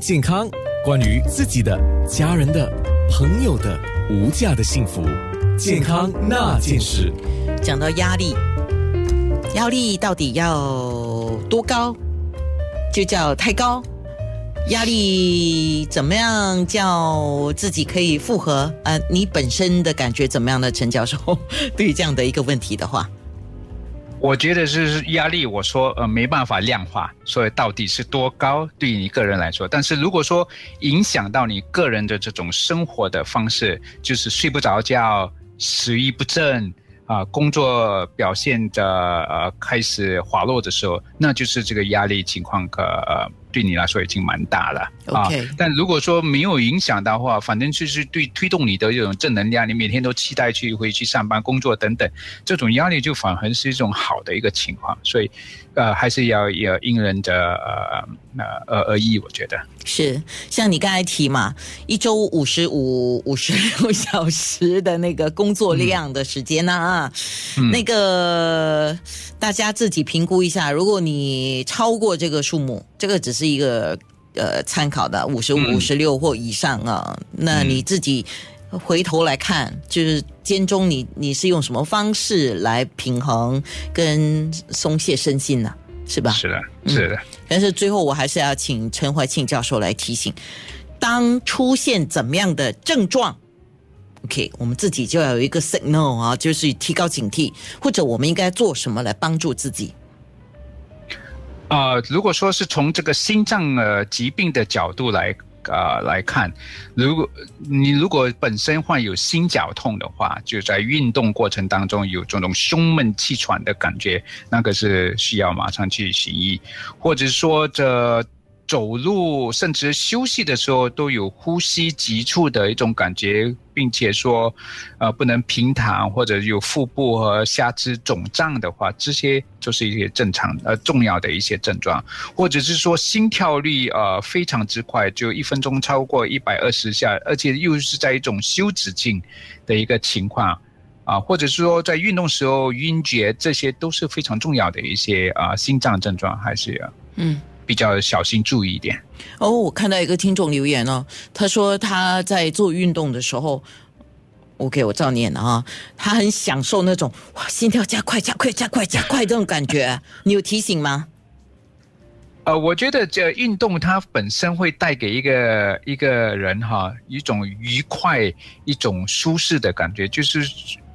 健康，关于自己的、家人的、朋友的无价的幸福，健康那件事。讲到压力，压力到底要多高？就叫太高。压力怎么样叫自己可以复合？呃，你本身的感觉怎么样呢？陈教授，对于这样的一个问题的话，我觉得是压力。我说呃没办法量化，所以到底是多高对于你个人来说？但是如果说影响到你个人的这种生活的方式，就是睡不着觉、食欲不振啊，工作表现的呃开始滑落的时候，那就是这个压力情况可。对你来说已经蛮大了啊，但如果说没有影响的话，反正就是对推动你的这种正能量，你每天都期待去回去上班、工作等等，这种压力就反而是一种好的一个情况。所以，呃，还是要要因人的呃呃而而异，我觉得是。像你刚才提嘛，一周五十五、五十六小时的那个工作量的时间呢啊，那个大家自己评估一下，如果你超过这个数目。这个只是一个呃参考的五十五、十六或以上啊，那你自己回头来看，就是间中你你是用什么方式来平衡跟松懈身心呢？是吧？是的，是的。但是最后我还是要请陈怀庆教授来提醒：当出现怎么样的症状，OK，我们自己就要有一个 signal 啊，就是提高警惕，或者我们应该做什么来帮助自己。啊，如果说是从这个心脏呃疾病的角度来啊来看，如果你如果本身患有心绞痛的话，就在运动过程当中有这种胸闷气喘的感觉，那个是需要马上去行医，或者说这。走路甚至休息的时候都有呼吸急促的一种感觉，并且说，呃，不能平躺或者有腹部和下肢肿胀的话，这些就是一些正常呃重要的一些症状，或者是说心跳率呃非常之快，就一分钟超过一百二十下，而且又是在一种休止境的一个情况，啊，或者是说在运动时候晕厥，这些都是非常重要的一些啊心脏症状，还是嗯。比较小心注意一点。哦，我看到一个听众留言哦，他说他在做运动的时候，OK，我照念了啊，他很享受那种哇，心跳加快、加快、加快、加快这种感觉。你有提醒吗？呃，我觉得这运动它本身会带给一个一个人哈一种愉快、一种舒适的感觉，就是。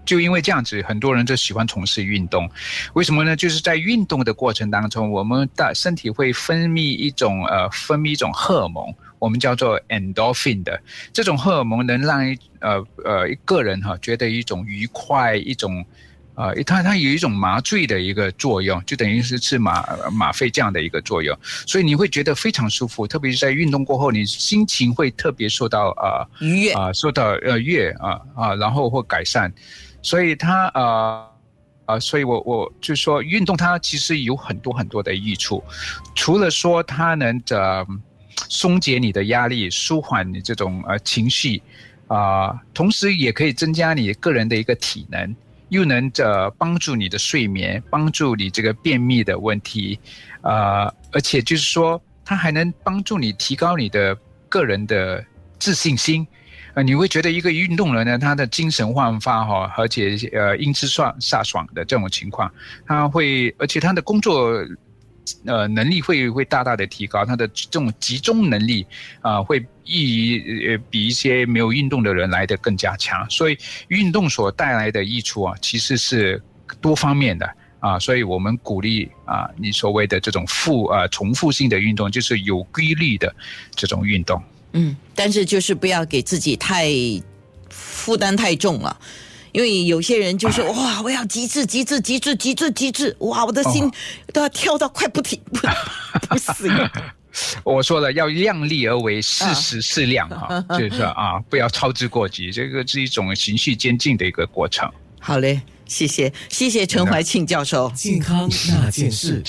就因为这样子，很多人就喜欢从事运动。为什么呢？就是在运动的过程当中，我们的身体会分泌一种呃，分泌一种荷尔蒙，我们叫做 endorphin 的。这种荷尔蒙能让呃呃一个人哈觉得一种愉快，一种呃它它有一种麻醉的一个作用，就等于是吃吗吗啡这样的一个作用。所以你会觉得非常舒服，特别是在运动过后，你心情会特别受到啊愉悦啊受到呃悦啊啊，然后或改善。所以它呃呃，所以我我就说运动它其实有很多很多的益处，除了说它能呃松解你的压力，舒缓你这种呃情绪啊，同时也可以增加你个人的一个体能，又能呃帮助你的睡眠，帮助你这个便秘的问题，啊，而且就是说它还能帮助你提高你的个人的自信心。呃，你会觉得一个运动人呢，他的精神焕发哈，而且呃，英姿飒飒爽的这种情况，他会，而且他的工作呃能力会会大大的提高，他的这种集中能力啊，会易呃比一些没有运动的人来的更加强。所以运动所带来的益处啊，其实是多方面的啊，所以我们鼓励啊，你所谓的这种复啊重复性的运动，就是有规律的这种运动。嗯，但是就是不要给自己太负担太重了，因为有些人就是哇，我要极致、极致、极致、极致、极致，哇，我的心都要跳到快不停不不死。我说了，要量力而为，适时适量哈，就是说啊，不要操之过急，这个是一种循序渐进的一个过程。好嘞，谢谢，谢谢陈怀庆教授，健康那件事。